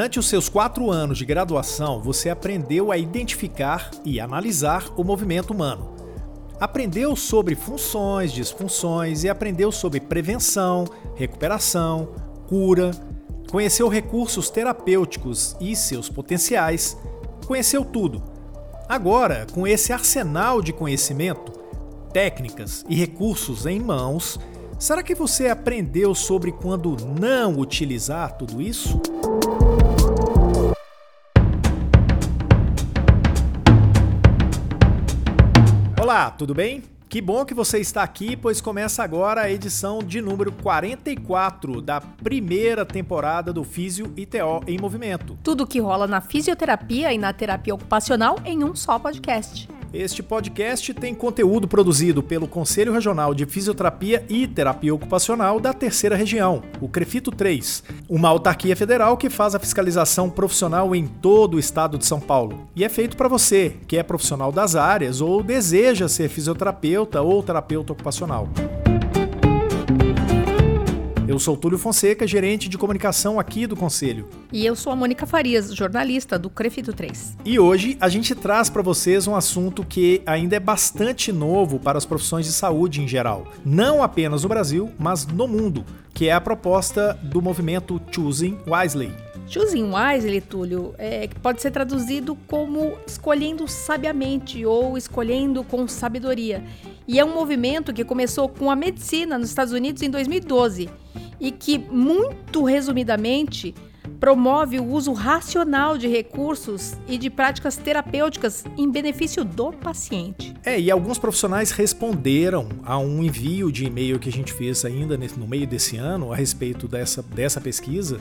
Durante os seus quatro anos de graduação, você aprendeu a identificar e analisar o movimento humano. Aprendeu sobre funções, disfunções e aprendeu sobre prevenção, recuperação, cura, conheceu recursos terapêuticos e seus potenciais, conheceu tudo. Agora, com esse arsenal de conhecimento, técnicas e recursos em mãos, será que você aprendeu sobre quando não utilizar tudo isso? Olá, tudo bem? Que bom que você está aqui, pois começa agora a edição de número 44 da primeira temporada do Físio ITO em Movimento. Tudo que rola na fisioterapia e na terapia ocupacional em um só podcast. Este podcast tem conteúdo produzido pelo Conselho Regional de Fisioterapia e Terapia Ocupacional da Terceira Região, o CREFITO 3, uma autarquia federal que faz a fiscalização profissional em todo o estado de São Paulo. E é feito para você, que é profissional das áreas ou deseja ser fisioterapeuta ou terapeuta ocupacional. Eu sou Túlio Fonseca, gerente de comunicação aqui do Conselho. E eu sou a Mônica Farias, jornalista do Crefito 3. E hoje a gente traz para vocês um assunto que ainda é bastante novo para as profissões de saúde em geral, não apenas no Brasil, mas no mundo, que é a proposta do movimento Choosing Wisely. Choosing wisely, Túlio, é, pode ser traduzido como escolhendo sabiamente ou escolhendo com sabedoria. E é um movimento que começou com a medicina nos Estados Unidos em 2012 e que, muito resumidamente, promove o uso racional de recursos e de práticas terapêuticas em benefício do paciente. É, e alguns profissionais responderam a um envio de e-mail que a gente fez ainda no meio desse ano a respeito dessa, dessa pesquisa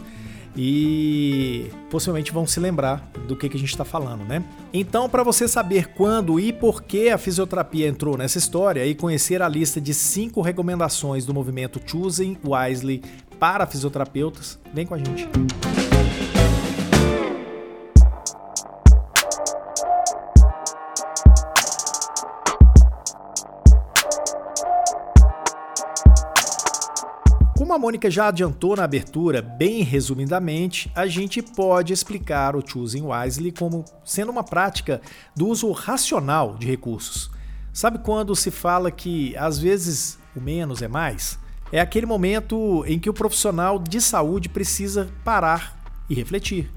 e possivelmente vão se lembrar do que, que a gente está falando, né? Então, para você saber quando e por que a fisioterapia entrou nessa história e conhecer a lista de cinco recomendações do movimento Choosing Wisely para fisioterapeutas, vem com a gente. Como a Mônica já adiantou na abertura, bem resumidamente, a gente pode explicar o Choosing Wisely como sendo uma prática do uso racional de recursos. Sabe quando se fala que às vezes o menos é mais? É aquele momento em que o profissional de saúde precisa parar e refletir.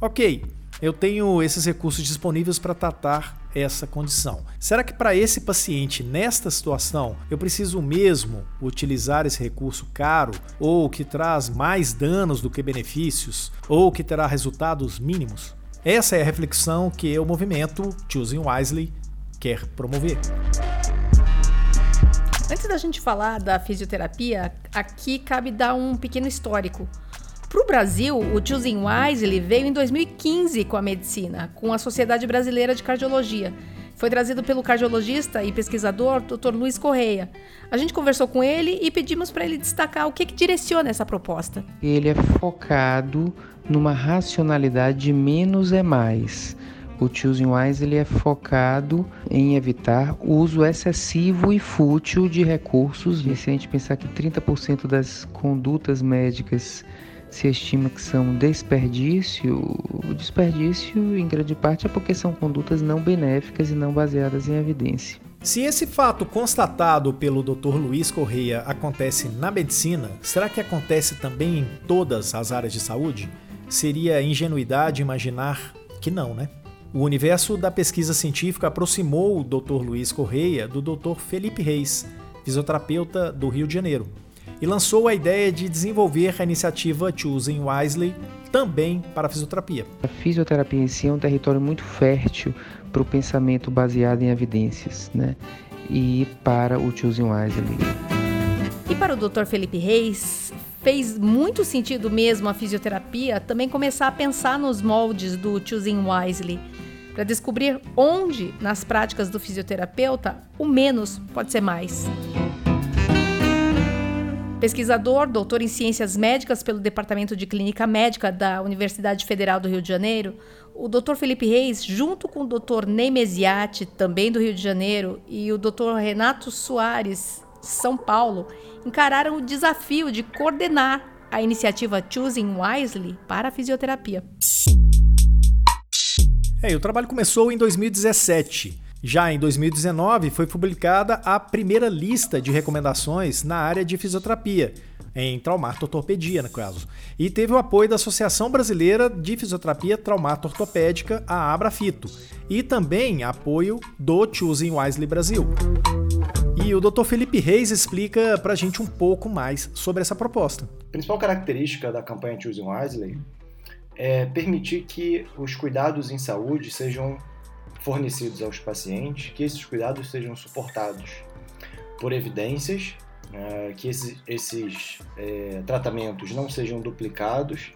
Ok, eu tenho esses recursos disponíveis para tratar essa condição. Será que para esse paciente, nesta situação, eu preciso mesmo utilizar esse recurso caro ou que traz mais danos do que benefícios ou que terá resultados mínimos? Essa é a reflexão que o movimento Choosing Wisely quer promover. Antes da gente falar da fisioterapia, aqui cabe dar um pequeno histórico. Para o Brasil, o Choosing Wisely veio em 2015 com a medicina, com a Sociedade Brasileira de Cardiologia. Foi trazido pelo cardiologista e pesquisador Dr. Luiz Correia. A gente conversou com ele e pedimos para ele destacar o que, que direciona essa proposta. Ele é focado numa racionalidade de menos é mais. O Choosing Wise ele é focado em evitar o uso excessivo e fútil de recursos. E se a gente pensar que 30% das condutas médicas se estima que são desperdício, o desperdício em grande parte é porque são condutas não benéficas e não baseadas em evidência. Se esse fato constatado pelo Dr. Luiz Correia acontece na medicina, será que acontece também em todas as áreas de saúde? Seria ingenuidade imaginar que não, né? O universo da pesquisa científica aproximou o Dr. Luiz Correia do Dr. Felipe Reis, fisioterapeuta do Rio de Janeiro, e lançou a ideia de desenvolver a iniciativa Choosing Wisely também para a fisioterapia. A fisioterapia em si é um território muito fértil para o pensamento baseado em evidências, né? E para o Choosing Wisely. E para o Dr. Felipe Reis, fez muito sentido mesmo a fisioterapia também começar a pensar nos moldes do Choosing Wisely, para descobrir onde, nas práticas do fisioterapeuta, o menos pode ser mais. Pesquisador, doutor em ciências médicas pelo Departamento de Clínica Médica da Universidade Federal do Rio de Janeiro, o Dr. Felipe Reis, junto com o Dr. Ney Mesiati, também do Rio de Janeiro, e o Dr. Renato Soares, São Paulo, encararam o desafio de coordenar a iniciativa Choosing Wisely para a fisioterapia. É, o trabalho começou em 2017. Já em 2019 foi publicada a primeira lista de recomendações na área de fisioterapia, em traumato-ortopedia, no caso, e teve o apoio da Associação Brasileira de Fisioterapia Traumato-Ortopédica, a Abrafito, e também apoio do Choosing Wisely Brasil. E o Dr. Felipe Reis explica pra gente um pouco mais sobre essa proposta. A principal característica da campanha Choosing Wisely é permitir que os cuidados em saúde sejam fornecidos aos pacientes, que esses cuidados sejam suportados por evidências é, que esses, esses é, tratamentos não sejam duplicados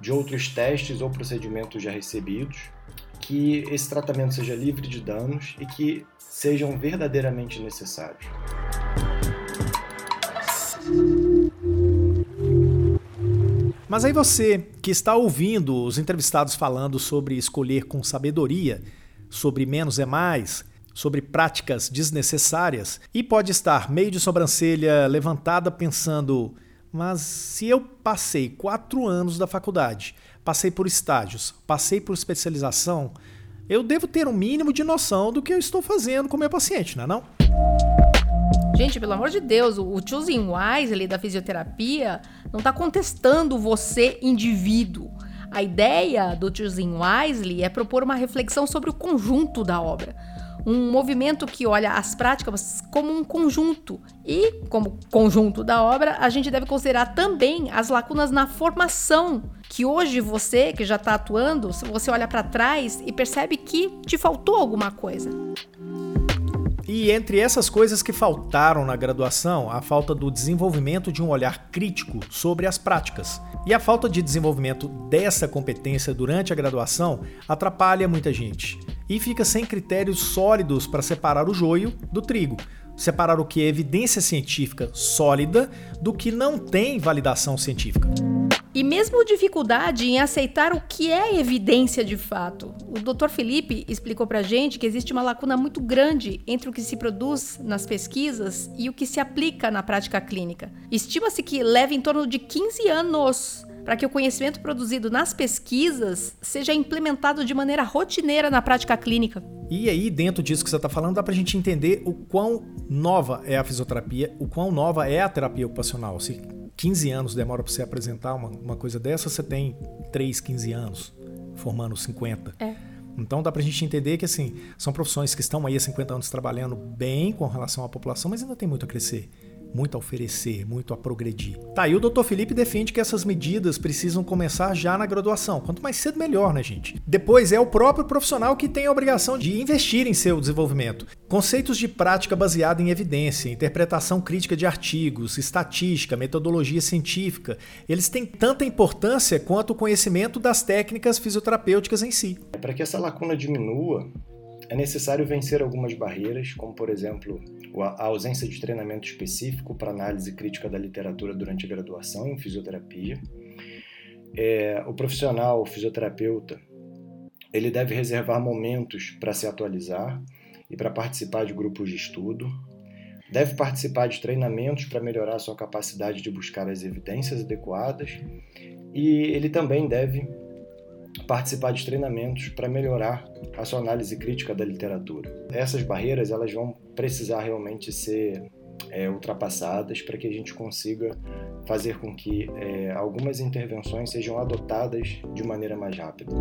de outros testes ou procedimentos já recebidos, que esse tratamento seja livre de danos e que sejam verdadeiramente necessários. Mas aí você que está ouvindo os entrevistados falando sobre escolher com sabedoria, sobre menos é mais, sobre práticas desnecessárias e pode estar meio de sobrancelha levantada pensando: mas se eu passei quatro anos da faculdade, passei por estágios, passei por especialização, eu devo ter um mínimo de noção do que eu estou fazendo com meu paciente, não é não? Gente, pelo amor de Deus, o Choosing Wisely da fisioterapia não está contestando você, indivíduo. A ideia do Choosing Wisely é propor uma reflexão sobre o conjunto da obra um movimento que olha as práticas como um conjunto. E, como conjunto da obra, a gente deve considerar também as lacunas na formação. Que hoje você, que já está atuando, você olha para trás e percebe que te faltou alguma coisa. E entre essas coisas que faltaram na graduação, a falta do desenvolvimento de um olhar crítico sobre as práticas. E a falta de desenvolvimento dessa competência durante a graduação atrapalha muita gente e fica sem critérios sólidos para separar o joio do trigo, separar o que é evidência científica sólida do que não tem validação científica. E mesmo dificuldade em aceitar o que é evidência de fato. O Dr. Felipe explicou pra gente que existe uma lacuna muito grande entre o que se produz nas pesquisas e o que se aplica na prática clínica. Estima-se que leva em torno de 15 anos para que o conhecimento produzido nas pesquisas seja implementado de maneira rotineira na prática clínica. E aí, dentro disso que você está falando, dá para a gente entender o quão nova é a fisioterapia, o quão nova é a terapia ocupacional. Se 15 anos demora para você apresentar uma, uma coisa dessa, você tem 3, 15 anos, formando 50. É. Então dá para a gente entender que assim, são profissões que estão aí há 50 anos trabalhando bem com relação à população, mas ainda tem muito a crescer muito a oferecer, muito a progredir. Tá, e o Dr. Felipe defende que essas medidas precisam começar já na graduação. Quanto mais cedo, melhor, né, gente? Depois é o próprio profissional que tem a obrigação de investir em seu desenvolvimento. Conceitos de prática baseada em evidência, interpretação crítica de artigos, estatística, metodologia científica, eles têm tanta importância quanto o conhecimento das técnicas fisioterapêuticas em si. Para que essa lacuna diminua, é necessário vencer algumas barreiras, como por exemplo a ausência de treinamento específico para análise crítica da literatura durante a graduação em fisioterapia. É, o profissional o fisioterapeuta ele deve reservar momentos para se atualizar e para participar de grupos de estudo. Deve participar de treinamentos para melhorar sua capacidade de buscar as evidências adequadas e ele também deve participar de treinamentos para melhorar a sua análise crítica da literatura. Essas barreiras elas vão precisar realmente ser é, ultrapassadas para que a gente consiga fazer com que é, algumas intervenções sejam adotadas de maneira mais rápida.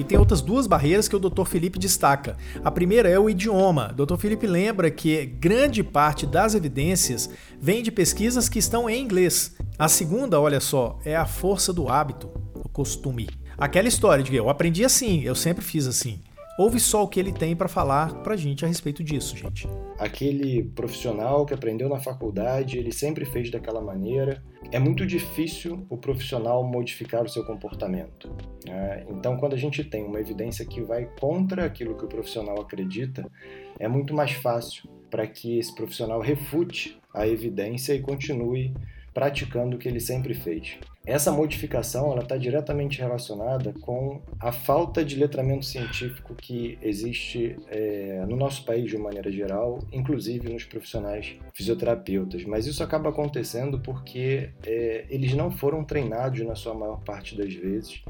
E tem outras duas barreiras que o Dr. Felipe destaca. A primeira é o idioma. Dr. Felipe lembra que grande parte das evidências vem de pesquisas que estão em inglês. A segunda, olha só, é a força do hábito, o costume. Aquela história de que eu aprendi assim, eu sempre fiz assim. Ouve só o que ele tem para falar pra gente a respeito disso, gente. Aquele profissional que aprendeu na faculdade, ele sempre fez daquela maneira. É muito difícil o profissional modificar o seu comportamento. Né? Então, quando a gente tem uma evidência que vai contra aquilo que o profissional acredita, é muito mais fácil para que esse profissional refute a evidência e continue praticando o que ele sempre fez. Essa modificação está diretamente relacionada com a falta de letramento científico que existe é, no nosso país de maneira geral, inclusive nos profissionais fisioterapeutas. Mas isso acaba acontecendo porque é, eles não foram treinados, na sua maior parte das vezes,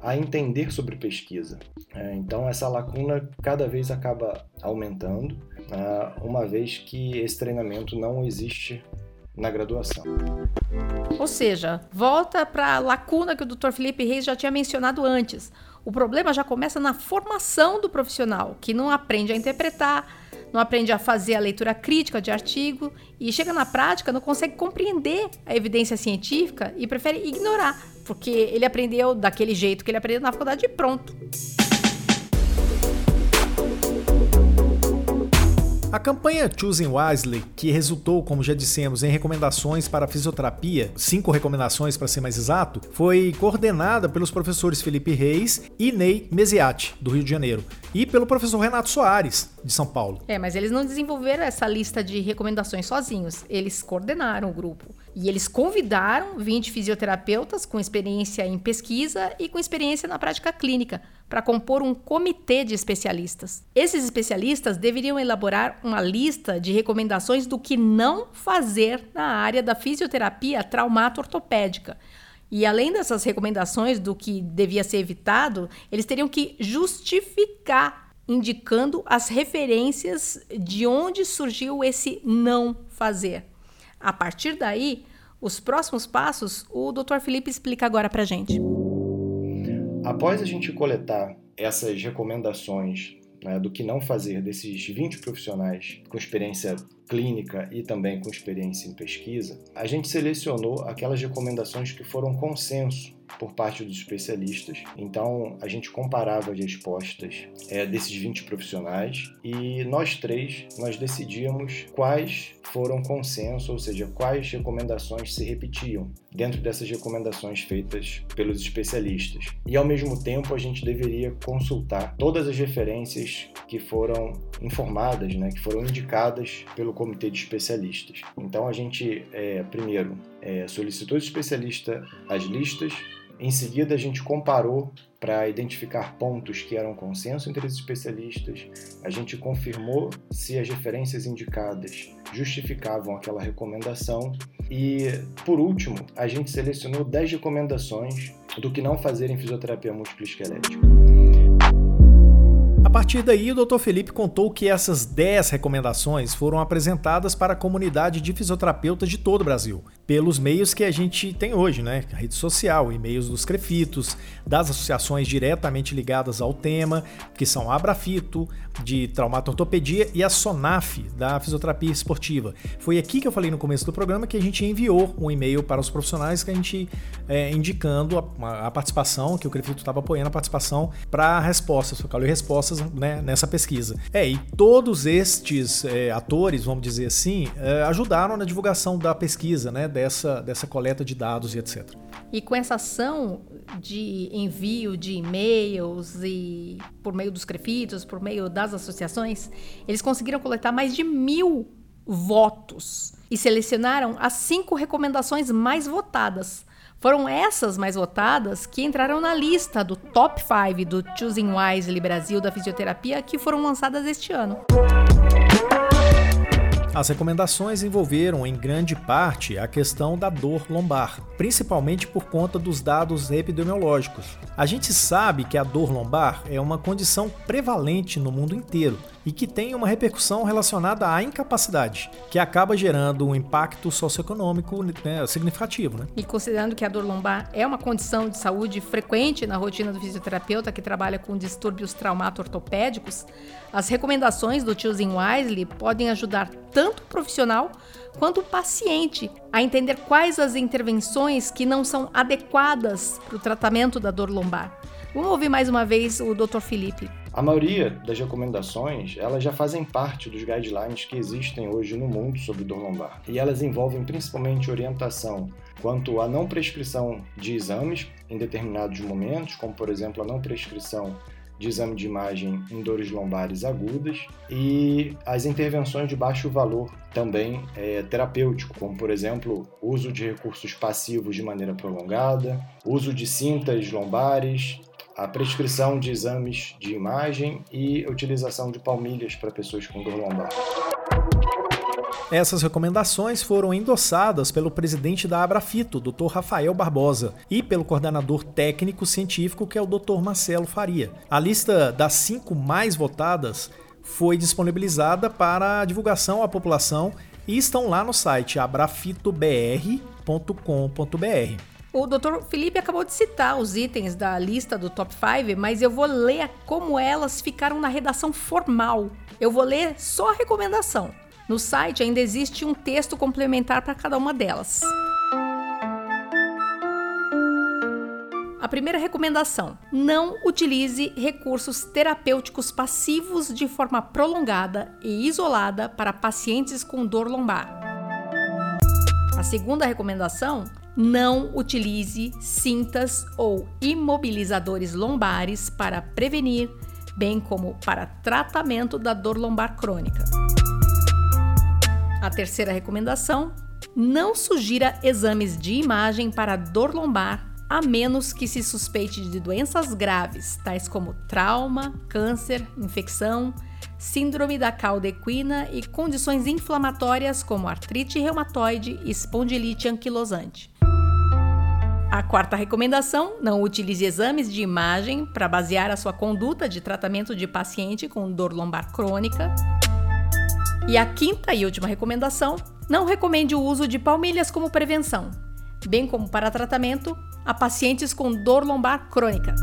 a entender sobre pesquisa. É, então, essa lacuna cada vez acaba aumentando, né, uma vez que esse treinamento não existe na graduação. Ou seja, volta para a lacuna que o Dr. Felipe Reis já tinha mencionado antes. O problema já começa na formação do profissional, que não aprende a interpretar, não aprende a fazer a leitura crítica de artigo e chega na prática não consegue compreender a evidência científica e prefere ignorar, porque ele aprendeu daquele jeito que ele aprendeu na faculdade e pronto. A campanha Choosing Wisely, que resultou, como já dissemos, em recomendações para fisioterapia, cinco recomendações para ser mais exato, foi coordenada pelos professores Felipe Reis e Ney Mesiati, do Rio de Janeiro, e pelo professor Renato Soares, de São Paulo. É, mas eles não desenvolveram essa lista de recomendações sozinhos, eles coordenaram o grupo. E eles convidaram 20 fisioterapeutas com experiência em pesquisa e com experiência na prática clínica para compor um comitê de especialistas. Esses especialistas deveriam elaborar uma lista de recomendações do que não fazer na área da fisioterapia traumato-ortopédica. E além dessas recomendações do que devia ser evitado, eles teriam que justificar, indicando as referências de onde surgiu esse não fazer. A partir daí, os próximos passos o Dr. Felipe explica agora para gente. Após a gente coletar essas recomendações né, do que não fazer desses 20 profissionais com experiência clínica e também com experiência em pesquisa, a gente selecionou aquelas recomendações que foram consenso por parte dos especialistas. Então, a gente comparava as respostas é, desses 20 profissionais e nós três, nós decidíamos quais foram consenso, ou seja, quais recomendações se repetiam dentro dessas recomendações feitas pelos especialistas. E, ao mesmo tempo, a gente deveria consultar todas as referências que foram informadas, né, que foram indicadas pelo comitê de especialistas. Então, a gente, é, primeiro, é, solicitou de especialista as listas. Em seguida, a gente comparou para identificar pontos que eram consenso entre os especialistas, a gente confirmou se as referências indicadas justificavam aquela recomendação. E, por último, a gente selecionou 10 recomendações do que não fazer em fisioterapia múltipla esquelética partir daí, o Dr. Felipe contou que essas 10 recomendações foram apresentadas para a comunidade de fisioterapeutas de todo o Brasil, pelos meios que a gente tem hoje, né? A rede social, e-mails dos crefitos, das associações diretamente ligadas ao tema, que são a Abrafito, de traumatortopedia, e a SONAF, da fisioterapia esportiva. Foi aqui que eu falei no começo do programa que a gente enviou um e-mail para os profissionais que a gente é, indicando a, a, participação, que o crefito estava apoiando a participação para respostas, para respostas né, nessa pesquisa. É, e todos estes é, atores, vamos dizer assim, é, ajudaram na divulgação da pesquisa, né, dessa, dessa coleta de dados e etc. E com essa ação de envio de e-mails e por meio dos crefitos, por meio das associações, eles conseguiram coletar mais de mil votos e selecionaram as cinco recomendações mais votadas. Foram essas mais votadas que entraram na lista do Top 5 do Choosing Wisely Brasil da fisioterapia que foram lançadas este ano. As recomendações envolveram, em grande parte, a questão da dor lombar, principalmente por conta dos dados epidemiológicos. A gente sabe que a dor lombar é uma condição prevalente no mundo inteiro e que tem uma repercussão relacionada à incapacidade, que acaba gerando um impacto socioeconômico né, significativo. Né? E considerando que a dor lombar é uma condição de saúde frequente na rotina do fisioterapeuta que trabalha com distúrbios traumato-ortopédicos, as recomendações do Choosing Wisely podem ajudar tanto o profissional quanto o paciente a entender quais as intervenções que não são adequadas para o tratamento da dor lombar. Vamos ouvir mais uma vez o Dr. Felipe. A maioria das recomendações, elas já fazem parte dos guidelines que existem hoje no mundo sobre dor lombar. E elas envolvem principalmente orientação quanto à não prescrição de exames em determinados momentos, como por exemplo a não prescrição de exame de imagem em dores lombares agudas e as intervenções de baixo valor também é, terapêutico, como por exemplo uso de recursos passivos de maneira prolongada, uso de cintas lombares, a prescrição de exames de imagem e utilização de palmilhas para pessoas com dor lombar. Essas recomendações foram endossadas pelo presidente da Abrafito, Dr. Rafael Barbosa, e pelo coordenador técnico científico, que é o Dr. Marcelo Faria. A lista das cinco mais votadas foi disponibilizada para divulgação à população e estão lá no site abrafitobr.com.br. O Dr. Felipe acabou de citar os itens da lista do top 5, mas eu vou ler como elas ficaram na redação formal. Eu vou ler só a recomendação. No site ainda existe um texto complementar para cada uma delas. A primeira recomendação: não utilize recursos terapêuticos passivos de forma prolongada e isolada para pacientes com dor lombar. A segunda recomendação: não utilize cintas ou imobilizadores lombares para prevenir, bem como para tratamento da dor lombar crônica. A terceira recomendação: não sugira exames de imagem para dor lombar a menos que se suspeite de doenças graves, tais como trauma, câncer, infecção, síndrome da cauda equina e condições inflamatórias como artrite reumatoide e espondilite anquilosante. A quarta recomendação: não utilize exames de imagem para basear a sua conduta de tratamento de paciente com dor lombar crônica. E a quinta e última recomendação: não recomende o uso de palmilhas como prevenção, bem como para tratamento a pacientes com dor lombar crônica.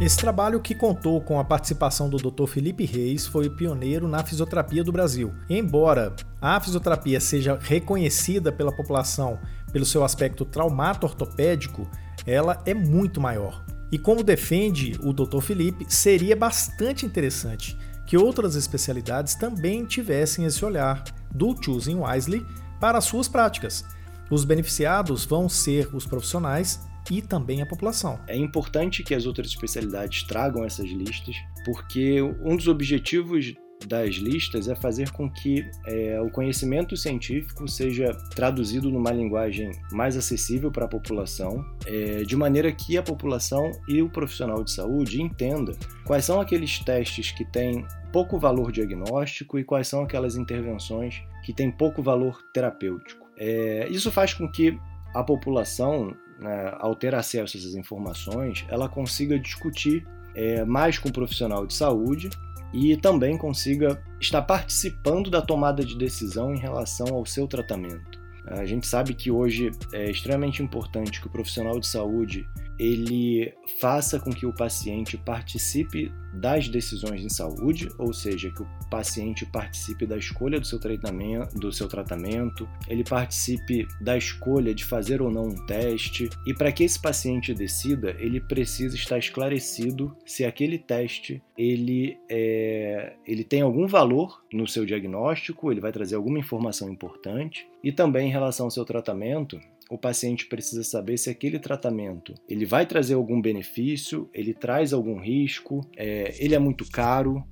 Esse trabalho, que contou com a participação do Dr. Felipe Reis, foi pioneiro na fisioterapia do Brasil. Embora a fisioterapia seja reconhecida pela população pelo seu aspecto traumato-ortopédico, ela é muito maior. E como defende o Dr. Felipe, seria bastante interessante que outras especialidades também tivessem esse olhar do Choosing Wisely para as suas práticas. Os beneficiados vão ser os profissionais e também a população. É importante que as outras especialidades tragam essas listas, porque um dos objetivos das listas é fazer com que é, o conhecimento científico seja traduzido numa linguagem mais acessível para a população, é, de maneira que a população e o profissional de saúde entenda quais são aqueles testes que têm pouco valor diagnóstico e quais são aquelas intervenções que têm pouco valor terapêutico. É, isso faz com que a população, né, ao ter acesso a essas informações, ela consiga discutir é, mais com o profissional de saúde e também consiga estar participando da tomada de decisão em relação ao seu tratamento. A gente sabe que hoje é extremamente importante que o profissional de saúde ele faça com que o paciente participe das decisões em saúde, ou seja, que o paciente participe da escolha do seu tratamento, do seu tratamento, ele participe da escolha de fazer ou não um teste, e para que esse paciente decida, ele precisa estar esclarecido se aquele teste ele, é, ele tem algum valor no seu diagnóstico, ele vai trazer alguma informação importante, e também em relação ao seu tratamento, o paciente precisa saber se aquele tratamento ele vai trazer algum benefício, ele traz algum risco, é, ele é muito caro.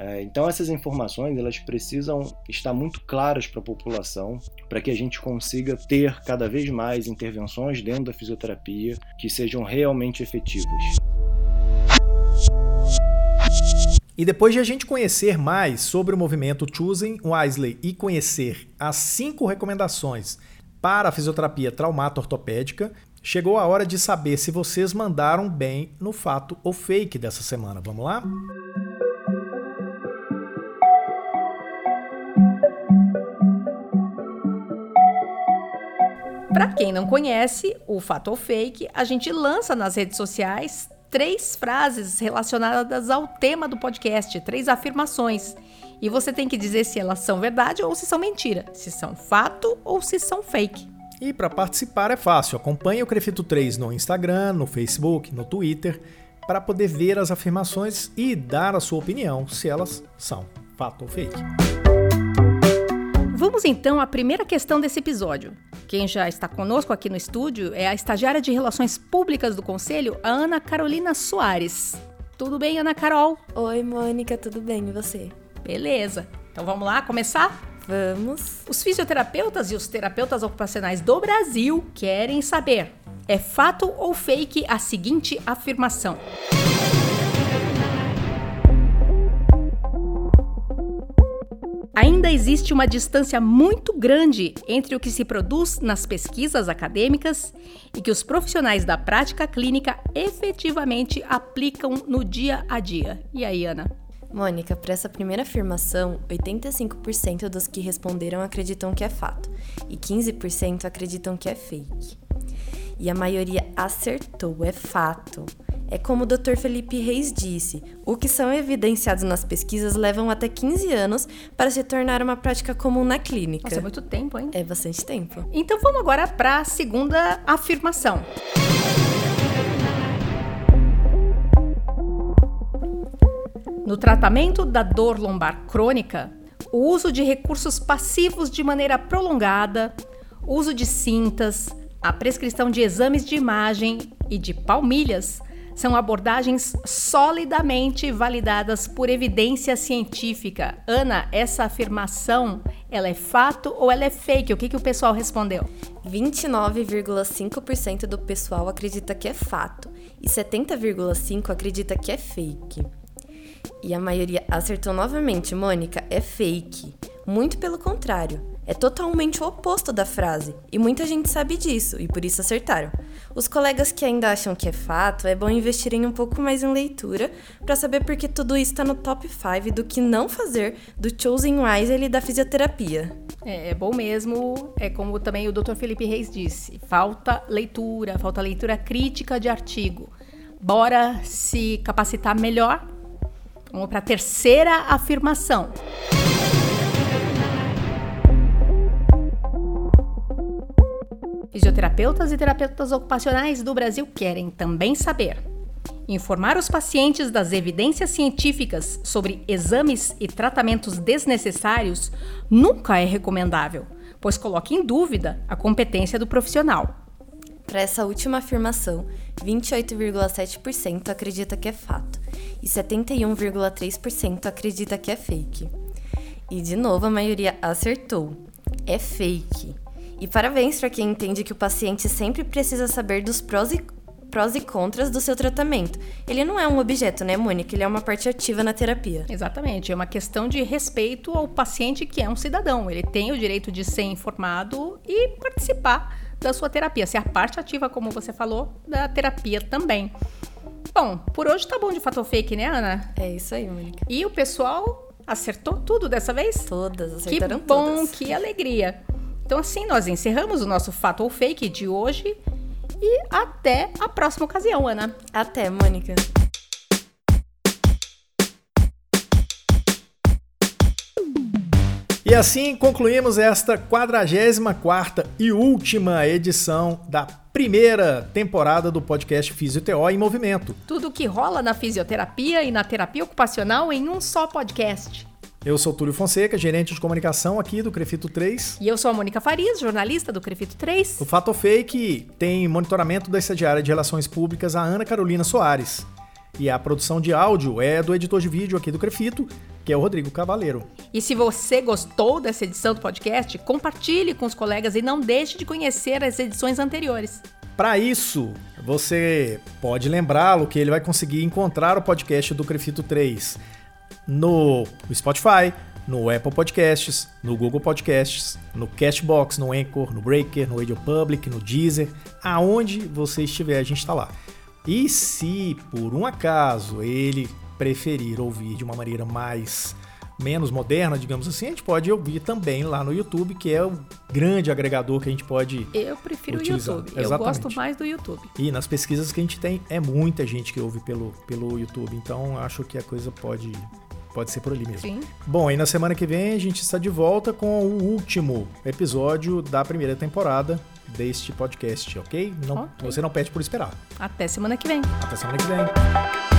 É, então essas informações elas precisam estar muito claras para a população para que a gente consiga ter cada vez mais intervenções dentro da fisioterapia que sejam realmente efetivas. E depois de a gente conhecer mais sobre o movimento Choosing Wisely e conhecer as cinco recomendações para a fisioterapia traumato-ortopédica, chegou a hora de saber se vocês mandaram bem no fato ou fake dessa semana. Vamos lá? Para quem não conhece o fato ou fake, a gente lança nas redes sociais três frases relacionadas ao tema do podcast, três afirmações. E você tem que dizer se elas são verdade ou se são mentira, se são fato ou se são fake. E para participar é fácil, acompanhe o Crefito 3 no Instagram, no Facebook, no Twitter, para poder ver as afirmações e dar a sua opinião se elas são fato ou fake. Vamos então à primeira questão desse episódio, Quem já está conosco aqui no estúdio é a estagiária de Relações Públicas do Conselho, a Ana Carolina Soares. Tudo bem, Ana Carol? Oi, Mônica, tudo bem? E você? Beleza. Então vamos lá começar? Vamos. Os fisioterapeutas e os terapeutas ocupacionais do Brasil querem saber: é fato ou fake a seguinte afirmação? Ainda existe uma distância muito grande entre o que se produz nas pesquisas acadêmicas e que os profissionais da prática clínica efetivamente aplicam no dia a dia. E aí, Ana? Mônica, para essa primeira afirmação, 85% dos que responderam acreditam que é fato e 15% acreditam que é fake. E a maioria acertou, é fato. É como o Dr. Felipe Reis disse: o que são evidenciados nas pesquisas levam até 15 anos para se tornar uma prática comum na clínica. Nossa, é muito tempo, hein? É bastante tempo. Então vamos agora para a segunda afirmação. No tratamento da dor lombar crônica, o uso de recursos passivos de maneira prolongada, uso de cintas, a prescrição de exames de imagem e de palmilhas são abordagens solidamente validadas por evidência científica. Ana, essa afirmação, ela é fato ou ela é fake? O que, que o pessoal respondeu? 29,5% do pessoal acredita que é fato e 70,5% acredita que é fake. E a maioria acertou novamente, Mônica, é fake. Muito pelo contrário é totalmente o oposto da frase, e muita gente sabe disso, e por isso acertaram. Os colegas que ainda acham que é fato, é bom investirem um pouco mais em leitura para saber por que tudo isso está no top 5 do que não fazer do Chosen Wisely da fisioterapia. É, é, bom mesmo, é como também o Dr. Felipe Reis disse, falta leitura, falta leitura crítica de artigo. Bora se capacitar melhor? Vamos para a terceira afirmação. Fisioterapeutas e terapeutas ocupacionais do Brasil querem também saber. Informar os pacientes das evidências científicas sobre exames e tratamentos desnecessários nunca é recomendável, pois coloca em dúvida a competência do profissional. Para essa última afirmação, 28,7% acredita que é fato e 71,3% acredita que é fake. E de novo a maioria acertou. É fake. E parabéns para quem entende que o paciente sempre precisa saber dos prós e, prós e contras do seu tratamento. Ele não é um objeto, né, Mônica? Ele é uma parte ativa na terapia. Exatamente. É uma questão de respeito ao paciente que é um cidadão. Ele tem o direito de ser informado e participar da sua terapia, ser a parte ativa, como você falou, da terapia também. Bom, por hoje tá bom de fato fake, né, Ana? É isso aí, Mônica. E o pessoal acertou tudo dessa vez? Todas, acertaram Que bom, todas. que alegria. Então, assim, nós encerramos o nosso Fato ou Fake de hoje e até a próxima ocasião, Ana. Até, Mônica. E assim concluímos esta 44 e última edição da primeira temporada do podcast Fisioteó em Movimento. Tudo o que rola na fisioterapia e na terapia ocupacional em um só podcast. Eu sou Túlio Fonseca, gerente de comunicação aqui do Crefito 3. E eu sou a Mônica Farias, jornalista do Crefito 3. O Fato Fake tem monitoramento da estagiária de Relações Públicas, a Ana Carolina Soares. E a produção de áudio é do editor de vídeo aqui do Crefito, que é o Rodrigo Cavaleiro. E se você gostou dessa edição do podcast, compartilhe com os colegas e não deixe de conhecer as edições anteriores. Para isso, você pode lembrá-lo que ele vai conseguir encontrar o podcast do Crefito 3 no Spotify, no Apple Podcasts, no Google Podcasts, no Cashbox, no Anchor, no Breaker, no Radio Public, no Deezer, aonde você estiver, a gente está lá. E se por um acaso ele preferir ouvir de uma maneira mais menos moderna, digamos assim, a gente pode ouvir também lá no YouTube, que é o grande agregador que a gente pode Eu prefiro utilizar. o YouTube. Exatamente. Eu gosto mais do YouTube. E nas pesquisas que a gente tem, é muita gente que ouve pelo, pelo YouTube. Então acho que a coisa pode, pode ser por ali mesmo. Sim. Bom, aí na semana que vem a gente está de volta com o último episódio da primeira temporada deste podcast, ok? Não, Ok. Você não pede por esperar. Até semana que vem. Até semana que vem.